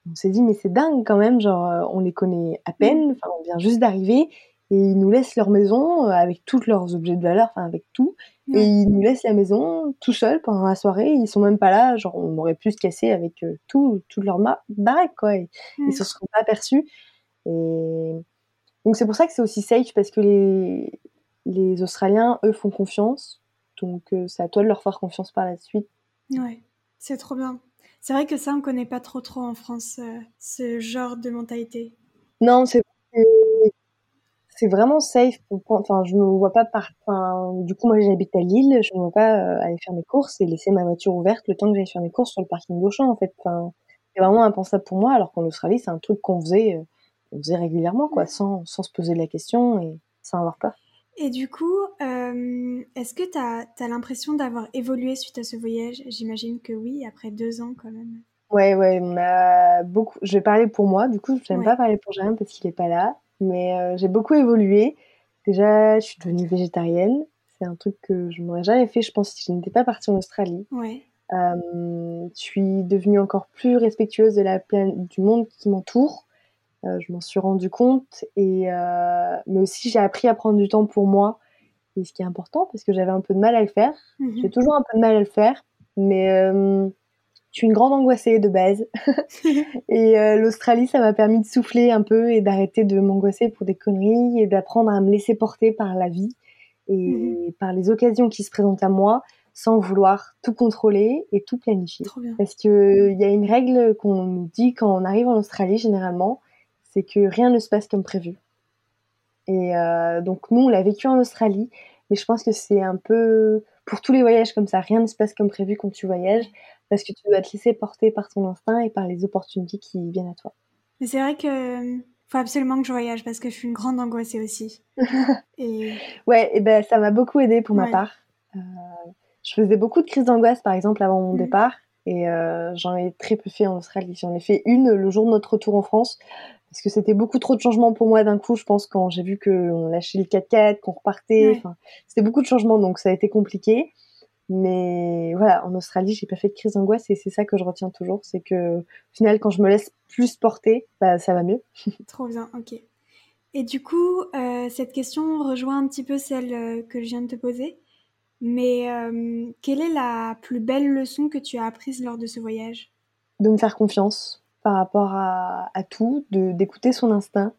On s'est dit, mais c'est dingue quand même, genre, euh, on les connaît à peine, enfin, on vient juste d'arriver et ils nous laissent leur maison avec tous leurs objets de valeur, enfin, avec tout. Et ils nous laissent la maison tout seuls pendant la soirée. Ils sont même pas là. Genre, on aurait pu se casser avec tout, toute leur baraque, quoi. Ils ne se seront pas aperçus. Et donc c'est pour ça que c'est aussi safe parce que les, les Australiens, eux, font confiance. Donc euh, c'est à toi de leur faire confiance par la suite. Ouais, c'est trop bien. C'est vrai que ça, on connaît pas trop trop en France, euh, ce genre de mentalité. Non, c'est c'est vraiment safe. Enfin, je me vois pas par. Enfin, du coup, moi, j'habite à Lille. Je me vois pas euh, aller faire mes courses et laisser ma voiture ouverte le temps que j'aille faire mes courses sur le parking d'Auchan. En fait, enfin, c'est vraiment impensable pour moi. Alors qu'en Australie, c'est un truc qu'on faisait on faisait régulièrement, quoi, sans, sans, se poser la question et sans avoir peur. Et du coup, euh, est-ce que tu as, as l'impression d'avoir évolué suite à ce voyage? J'imagine que oui, après deux ans quand même. Ouais, ouais, on a beaucoup. Je vais parler pour moi, du coup, je n'aime pas parler pour Jérémy parce qu'il n'est pas là, mais euh, j'ai beaucoup évolué. Déjà, je suis devenue végétarienne. C'est un truc que je n'aurais jamais fait, je pense, si je n'étais pas partie en Australie. Ouais. Euh, je suis devenue encore plus respectueuse de la du monde qui m'entoure. Euh, je m'en suis rendu compte et mais aussi j'ai appris à prendre du temps pour moi et ce qui est important parce que j'avais un peu de mal à le faire. Mhm. J'ai toujours un peu de mal à le faire Mais je suis une grande angoissée de base. et l'Australie, ça m'a permis de souffler un peu et d'arrêter de m'angoisser pour des conneries et d'apprendre à me laisser porter par la vie et mmh par les occasions qui se présentent à moi sans vouloir tout contrôler et tout planifier. Parce qu'il y a une règle qu'on nous dit quand on arrive en Australie généralement, c'est que rien ne se passe comme prévu. Et euh, donc nous, on l'a vécu en Australie, mais je pense que c'est un peu pour tous les voyages comme ça, rien ne se passe comme prévu quand tu voyages, parce que tu dois te laisser porter par ton instinct et par les opportunités qui viennent à toi. Mais c'est vrai que faut absolument que je voyage parce que je suis une grande angoissée aussi. et... Ouais, et ben ça m'a beaucoup aidé pour ma part. Euh, je faisais beaucoup de crises d'angoisse, par exemple, avant mon mmh. départ. Et euh, j'en ai très peu fait en Australie. J'en ai fait une le jour de notre retour en France. Parce que c'était beaucoup trop de changements pour moi d'un coup, je pense, quand j'ai vu qu'on lâchait le 4x4, qu'on repartait. C'était beaucoup de changements, donc ça a été compliqué. Mais voilà, en Australie, j'ai pas fait de crise d'angoisse et c'est ça que je retiens toujours. C'est que, au final, quand je me laisse plus porter, bah, ça va mieux. trop bien, ok. Et du coup, euh, cette question rejoint un petit peu celle euh, que je viens de te poser. Mais euh, quelle est la plus belle leçon que tu as apprise lors de ce voyage? De me faire confiance par rapport à, tout, d'écouter son instinct.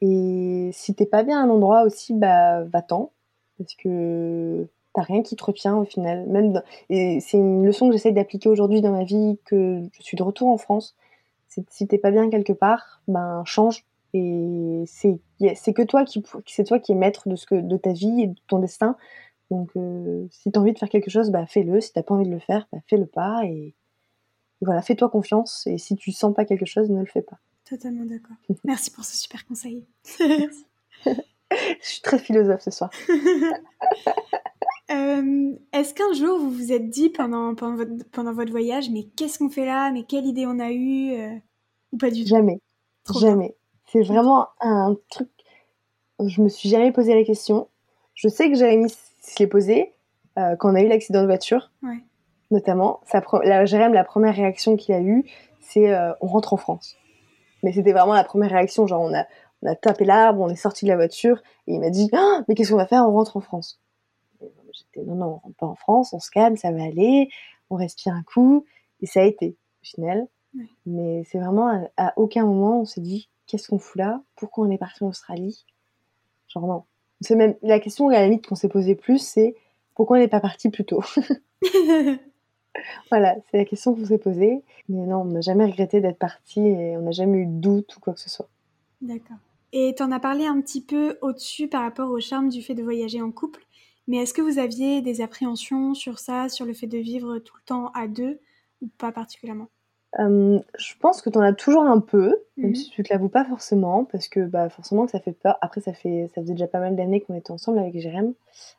Et si t'es pas bien à un endroit aussi, bah va-t'en. Parce que t'as rien qui te retient au final. Même Et c'est une leçon que j'essaie d'appliquer aujourd'hui dans ma vie, que je suis de retour en France. C'est si t'es pas bien quelque part, ben change. Et c'est que toi qui c'est toi qui es maître de ce que de ta vie et de ton destin. Donc, euh, si tu as envie de faire quelque chose, bah, fais-le. Si tu pas envie de le faire, bah, fais-le pas. Et, voilà, fais-toi confiance. Et si tu sens pas quelque chose, ne le fais pas. Totalement d'accord. Merci pour ce super conseil. Je suis très philosophe ce soir. Euh, est-ce qu'un jour vous vous êtes dit pendant, pendant, votre, pendant votre voyage, mais qu'est-ce qu'on fait là? Mais quelle idée on a eue euh, Ou pas du tout? Jamais. jamais. C'est vraiment un truc. Je me suis jamais posé la question. Je sais que mis se l'est posé euh, quand on a eu l'accident de voiture, notamment. Sa la, première réaction qu'il a eue, c'est on rentre en France. Mais c'était vraiment la première réaction, genre on a, on a tapé l'arbre, on est sorti de la voiture, et il m'a dit ah, mais qu'est-ce qu'on va faire? On rentre en France. J'étais non, non, on rentre pas en France, on se calme, ça va aller, on respire un coup, et ça a été, au final. Mais c'est vraiment à, à, aucun moment on s'est dit qu'est-ce qu'on fout là? Pourquoi on est parti en Australie? Genre non, c'est même la question à la limite qu'on s'est posée plus, c'est pourquoi on n'est pas parti plus tôt? Voilà, c'est la question qu'on s'est posée. Mais non, on n'a jamais regretté d'être parti et on n'a jamais eu de doute ou quoi que ce soit. D'accord. Et tu en as parlé un petit peu au-dessus par rapport au charme du fait de voyager en couple. Mais est-ce que vous aviez des appréhensions sur ça, sur le fait de vivre tout le temps à deux, ou pas particulièrement? Je pense que tu en as toujours un peu, même mmh si tu te l'avoues pas forcément, parce que bah, forcément que ça fait peur. Après, ça, fait, ça faisait déjà pas mal d'années qu'on était ensemble avec Jérém.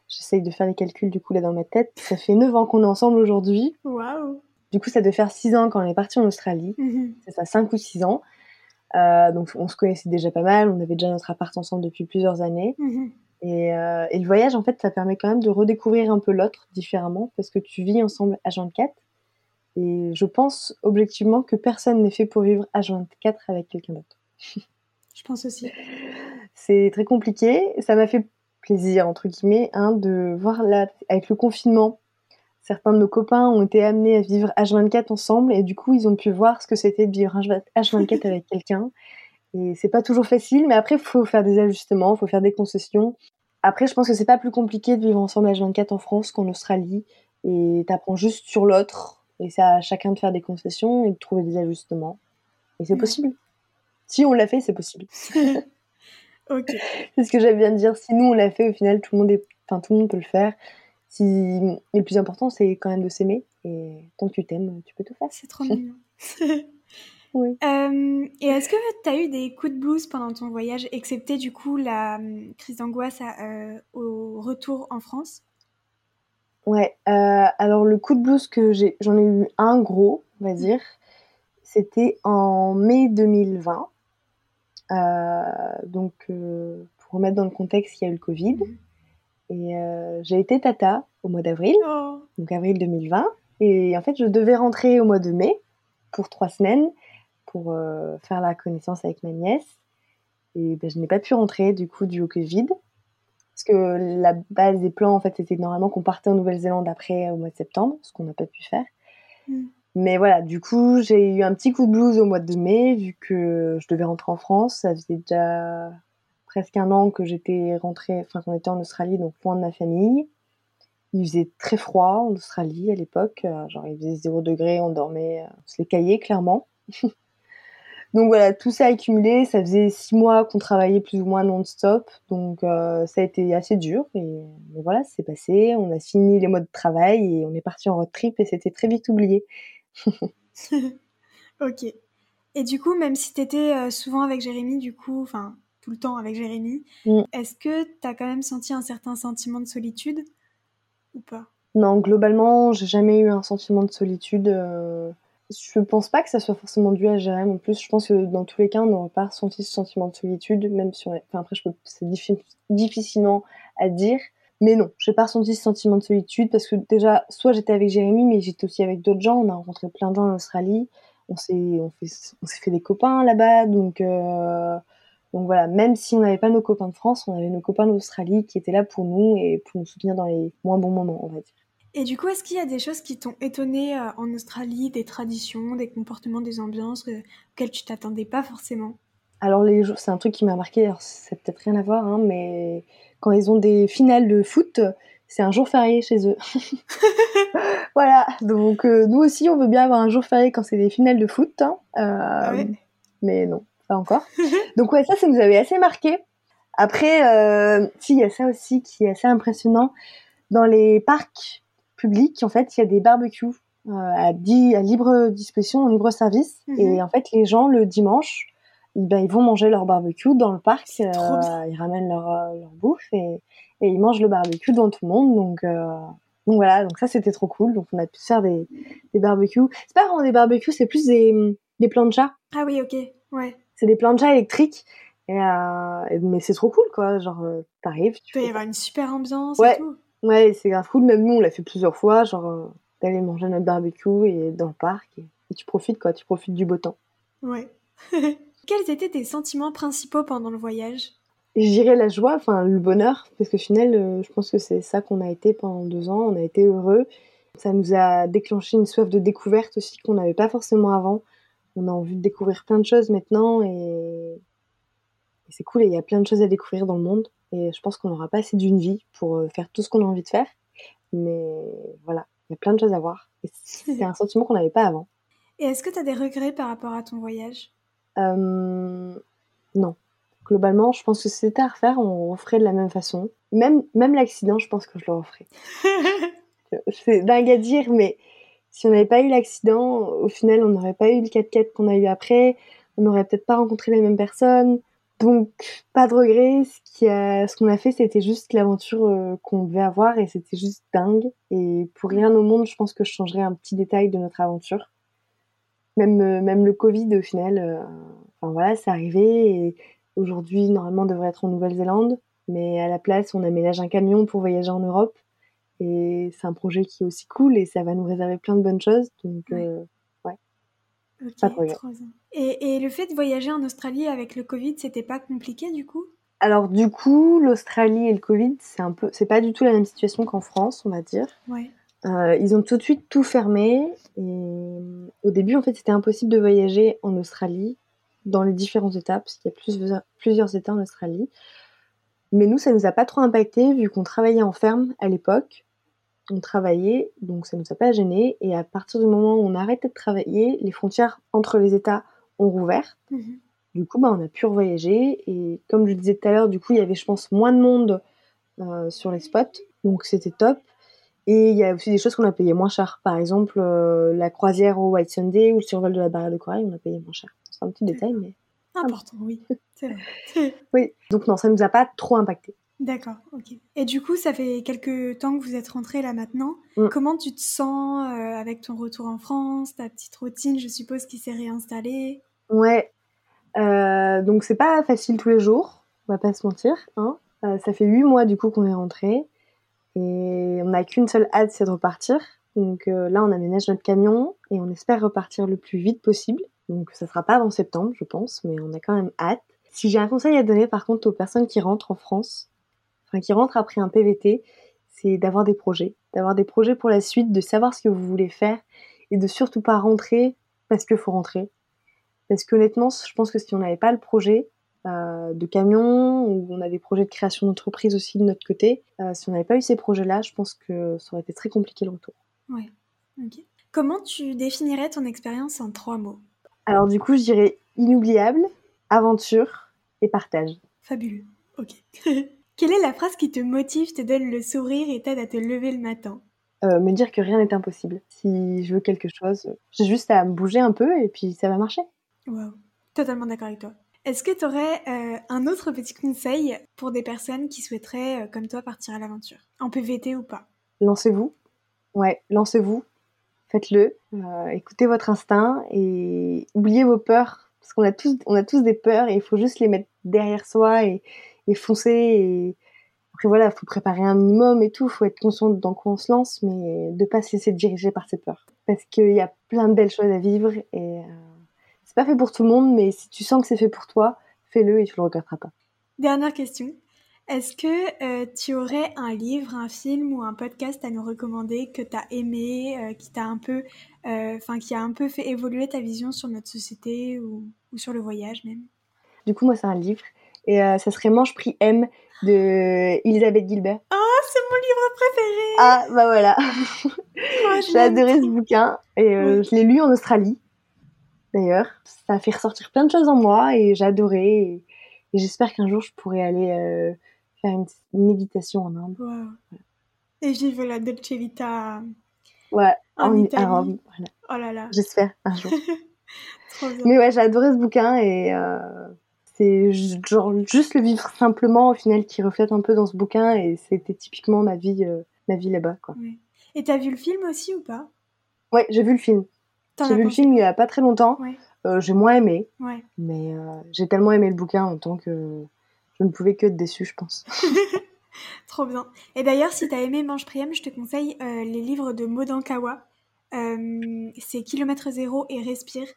J'essaye de faire les calculs du coup là dans ma tête. Ça fait 9 ans qu'on est ensemble aujourd'hui. Waouh Du coup, ça devait faire 6 ans quand on est parti en Australie. Mmh c'est ça, 5 ou 6 ans. Euh, donc on se connaissait déjà pas mal, on avait déjà notre appart ensemble depuis plusieurs années. Mmh et, euh, et, le voyage, en fait, ça permet quand même de redécouvrir un peu l'autre différemment, parce que tu vis ensemble à 24 et je pense objectivement que personne n'est fait pour vivre H24 avec quelqu'un d'autre. je pense aussi. C'est très compliqué. Ça m'a fait plaisir, entre guillemets, hein, de voir là, avec le confinement, certains de nos copains ont été amenés à vivre H24 ensemble et du coup, ils ont pu voir ce que c'était de vivre H24 avec quelqu'un. Et c'est pas toujours facile, mais après, il faut faire des ajustements, il faut faire des concessions. Après, je pense que c'est pas plus compliqué de vivre ensemble H24 en France qu'en Australie. Et t'apprends juste sur l'autre et c'est à chacun de faire des concessions et de trouver des ajustements. Et c'est possible. Si on l'a fait, c'est possible. ok. C'est ce que j'aime bien dire. Si nous on l'a fait, au final, tout le monde, est... enfin, tout le monde peut le faire. Si... Et le plus important, c'est quand même de s'aimer. Et tant que tu t'aimes, tu peux tout faire. C'est trop mignon. oui. Euh, et est-ce que tu as eu des coups de blues pendant ton voyage, excepté du coup la hum, crise d'angoisse euh, au retour en France? Ouais, euh, alors le coup de blues que j'ai, j'en ai eu un gros, on va dire. C'était en mai 2020. Euh, donc, euh, pour remettre dans le contexte, il y a eu le Covid. Mhm. Et j'ai été tata au mois d'avril, oh. donc avril 2020. Et en fait, je devais rentrer au mois de mai pour trois semaines pour faire la connaissance avec ma nièce. Et ben, je n'ai pas pu rentrer du coup du au Covid. parce que la base des plans, en fait, c'était normalement qu'on partait en Nouvelle-Zélande après au mois de septembre, ce qu'on n'a pas pu faire. Mm. Mais voilà, du coup, j'ai eu un petit coup de blues au mois de mai, vu que je devais rentrer en France. Ça faisait déjà presque un an que j'étais rentrée, enfin qu'on était en Australie, donc loin de ma famille. Il faisait très froid en Australie à l'époque, euh, genre il faisait 0 degré, on dormait, on se les caillait clairement. donc voilà, tout ça accumulé, ça faisait six mois qu'on travaillait plus ou moins non-stop, donc euh, ça a été assez dur. Et mais voilà, c'est passé, on a fini les mois de travail et on est parti en road trip et c'était très vite oublié. ok. Et du coup, même si tu étais euh, souvent avec Jérémy, du coup, enfin tout le temps avec Jérémy, mm. est-ce que tu as quand même senti un certain sentiment de solitude ou pas? Non, globalement, j'ai jamais eu un sentiment de solitude. Euh, je pense pas que ça soit forcément dû à Jérémy. En plus, je pense que dans tous les cas, on n'aurait pas ressenti ce sentiment de solitude, même si on Enfin, après, je peux... c'est difficilement à dire. Mais non, j'ai pas ressenti ce sentiment de solitude parce que déjà, soit j'étais avec Jérémy, mais j'étais aussi avec d'autres gens. On a rencontré plein de gens en Australie. On s'est, on fait, on s'est fait des copains là-bas. Donc, euh, donc voilà, même si on n'avait pas nos copains de France, on avait nos copains d'Australie qui étaient là pour nous et pour nous soutenir dans les moins bons moments, on va dire. Et du coup, est-ce qu'il y a des choses qui t'ont étonné euh, en Australie, des traditions, des comportements, des ambiances euh, auxquelles tu t'attendais pas forcément? Alors les c'est un truc qui m'a marqué. Alors c'est peut-être rien à voir, hein, mais quand ils ont des finales de foot, c'est un jour férié chez eux. voilà, donc euh, nous aussi, on veut bien avoir un jour férié quand c'est des finales de foot. Hein. Ah mais non, pas encore. donc ouais, ça, ça nous avait assez marqué. Après, euh, si, il y a ça aussi qui est assez impressionnant. Dans les parcs publics, en fait, il y a des barbecues euh, à, à, libre disposition, en libre service. Mhm. Et en fait, les gens, le dimanche, ben, ils vont manger leur barbecue dans le parc. Euh, ils ramènent leur, leur bouffe et, et, ils mangent le barbecue devant tout le monde. Donc, donc voilà, donc ça c'était trop cool. Donc on a pu faire des, des barbecues. C'est pas vraiment des barbecues, c'est plus des, des planchas. Ah oui, ok, ouais. C'est des planchas électriques. Et, euh, mais c'est trop cool quoi. Genre, t'arrives. Tu peux y avoir une super ambiance ouais. et tout. Ouais, c'est grave cool. Même nous, on l'a fait plusieurs fois. Genre, d'aller manger notre barbecue et dans le parc. Et, et tu profites quoi, tu profites du beau temps. Ouais. Quels étaient tes sentiments principaux pendant le voyage? Je dirais la joie, enfin le bonheur, parce que final, euh, je pense que c'est ça qu'on a été pendant deux ans. On a été heureux. Ça nous a déclenché une soif de découverte aussi qu'on n'avait pas forcément avant. On a envie de découvrir plein de choses maintenant et, c'est cool. Et il y a plein de choses à découvrir dans le monde. Et je pense qu'on n'aura pas assez d'une vie pour euh, faire tout ce qu'on a envie de faire. Mais voilà, il y a plein de choses à voir. Et c'est un sentiment qu'on n'avait pas avant. Et est-ce que tu as des regrets par rapport à ton voyage? Euh, non. Globalement, je pense que si c'était à refaire, on referait de la même façon. Même, même l'accident, je pense que je le referais. c'est dingue à dire, mais si on n'avait pas eu l'accident, au final, on n'aurait pas eu le 4x4 qu'on a eu après. On n'aurait peut-être pas rencontré les mêmes personnes. Donc, pas de regret. Ce qu'on a, fait, c'était juste l'aventure euh, qu'on devait avoir et c'était juste dingue. Et pour rien au monde, je pense que je changerais un petit détail de notre aventure. Même, euh, même le Covid, au final, euh, enfin voilà, c'est arrivé. Et aujourd'hui, normalement, on devrait être en Nouvelle-Zélande. Mais à la place, on aménage un camion pour voyager en Europe. Et c'est un projet qui est aussi cool et ça va nous réserver plein de bonnes choses. Donc, ouais. Euh, pas de et, et, le fait de voyager en Australie avec le Covid, c'était pas compliqué du coup? Alors du coup, l'Australie et le Covid, c'est un peu, c'est pas du tout la même situation qu'en France, on va dire. Ouais. Euh, ils ont tout de suite tout fermé. Et au début, en fait, c'était impossible de voyager en Australie dans les différents États, parce qu'il y a plusieurs, plusieurs États en Australie. Mais nous, ça nous a pas trop impacté vu qu'on travaillait en ferme à l'époque. On travaillait, donc ça nous a pas gêné. Et à partir du moment où on a arrêté de travailler, les frontières entre les États ont rouvert. Mhm. Du coup, bah, on a pu revoyager. Et comme je le disais tout à l'heure, du coup, il y avait, je pense, moins de monde euh, sur les spots. Donc c'était top. Et il y a aussi des choses qu'on a payé moins cher. Par exemple, euh, la croisière au White Sunday ou le survol de la barrière de corail, on a payé moins cher. C'est un petit détail, mais. Important, oui. Vrai. oui, donc non, ça ne nous a pas trop impacté. D'accord, ok. Et du coup, ça fait quelques temps que vous êtes rentré là maintenant. Mm. Comment tu te sens euh, avec ton retour en France, ta petite routine, je suppose, qui s'est réinstallée? Ouais. Euh, donc c'est pas facile tous les jours, on va pas se mentir. Hein. Euh, ça fait huit mois du coup qu'on est rentré. Et on n'a qu'une seule hâte, c'est de repartir. Donc là, on aménage notre camion et on espère repartir le plus vite possible. Donc ça sera pas avant septembre, je pense, mais on a quand même hâte. Si j'ai un conseil à donner par contre aux personnes qui rentrent en France, enfin qui rentre après un PVT, c'est d'avoir des projets, d'avoir des projets pour la suite, de savoir ce que vous voulez faire et de surtout pas rentrer parce qu'il faut rentrer. Parce qu'honnêtement, je pense que si on n'avait pas le projet euh, de camion ou on a des projets de création d'entreprise aussi de notre côté, euh, si on n'avait pas eu ces projets-là, je pense que ça aurait été très compliqué le retour. Ouais. Ok. Comment tu définirais ton expérience en trois mots? Alors du coup, je dirais inoubliable, aventure et partage. Fabuleux. Ok. Quelle est la phrase qui te motive, te donne le sourire et t'aide à te lever le matin? Euh, Me dire que rien n'est impossible. Si je veux quelque chose, j'ai juste à me bouger un peu et puis ça va marcher. Wow. Totalement d'accord avec toi. Est-ce que tu aurais euh, un autre petit conseil pour des personnes qui souhaiteraient, euh, comme toi, partir à l'aventure? En PVT ou pas? Lancez-vous. Ouais, lancez-vous. Faites-le. Écoutez votre instinct et oubliez vos peurs. Parce qu'on a tous, on a tous des peurs et il faut juste les mettre derrière soi et, et foncer. Et... Après voilà, il faut préparer un minimum et tout. Il faut être conscient dans quoi on se lance, mais de pas se laisser diriger par ses peurs. Parce qu'il y a plein de belles choses à vivre et euh, c'est pas fait pour tout le monde, mais si tu sens que c'est fait pour toi, fais-le et tu le regretteras pas. Dernière question. Est-ce que euh, tu aurais un livre, un film ou un podcast à nous recommander que tu as aimé, euh, qui t'a un peu, euh, qui a un peu fait évoluer ta vision sur notre société ou, ou sur le voyage même? Du coup, moi, c'est un livre et ça serait Mange Prix M de Elisabeth Gilbert. Oh, c'est mon livre préféré Ah, bah voilà. Oh, J'ai adoré ce bouquin et oui. je l'ai lu en Australie d'ailleurs. Ça a fait ressortir plein de choses en moi et j'ai adoré. Et, et j'espère qu'un jour je pourrai aller euh, faire une, une, méditation en Inde. Wow. Voilà. Et vivre la Dolce Vita ouais, en, en Italie. Voilà. Oh là là. J'espère un jour. Mais ouais, j'ai adoré ce bouquin et euh, c'est genre juste le vivre simplement au final qui reflète un peu dans ce bouquin et c'était typiquement ma vie, euh, ma vie là-bas quoi. Ouais. Et t'as vu le film aussi ou pas? Ouais, j'ai vu le film. J'ai vu le film il y a pas très longtemps. Ouais. Euh, j'ai moins aimé, ouais. mais euh, j'ai tellement aimé le bouquin en tant que je ne pouvais que être déçue, je pense. Trop bien. Et d'ailleurs, si tu as aimé Mange Priem, je te conseille les livres de Modankawa. c'est Kilomètre Zéro et Respire.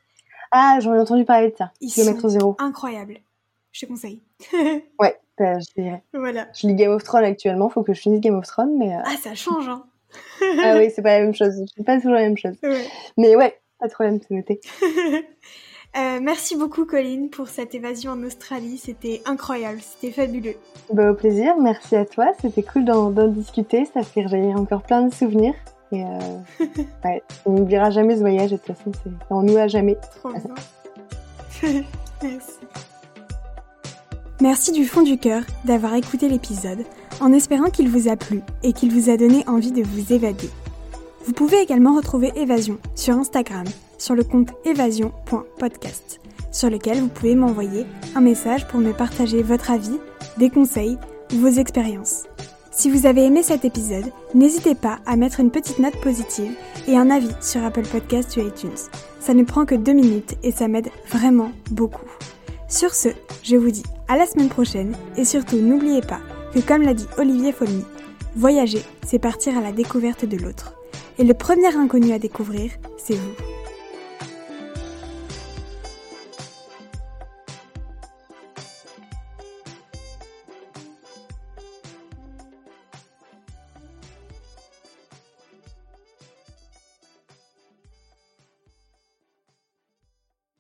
Ah, j'en ai entendu parler de ça. Ils Kilomètre sont Zéro. Incroyable. Je te conseille. ouais, bah, je dirais. Voilà. Je lis Game of Thrones actuellement, faut que je finisse Game of Thrones, mais. Ah, ça change, hein. ah oui, c'est pas la même chose. C'est pas toujours la même chose. Ouais. Mais ouais, pas de problème, c'est noté. euh, merci beaucoup, Colline, pour cette évasion en Australie. C'était incroyable, c'était fabuleux. Bah, au plaisir, merci à toi. C'était cool d'en discuter. Ça fait rejaillir encore plein de souvenirs. Et euh, ouais, on n'oubliera jamais ce voyage. De toute façon, c'est en nous à jamais. Trop bien. merci. Merci du fond du cœur d'avoir écouté l'épisode, en espérant qu'il vous a plu et qu'il vous a donné envie de vous évader. Vous pouvez également retrouver Évasion sur Instagram, sur le compte évasion.podcast, sur lequel vous pouvez m'envoyer un message pour me partager votre avis, des conseils ou vos expériences. Si vous avez aimé cet épisode, n'hésitez pas à mettre une petite note positive et un avis sur Apple Podcast ou iTunes. Ça ne prend que deux minutes et ça m'aide vraiment beaucoup. Sur ce, je vous dis à la semaine prochaine et surtout n'oubliez pas que comme l'a dit Olivier Folmy, voyager, c'est partir à la découverte de l'autre. Et le premier inconnu à découvrir, c'est vous.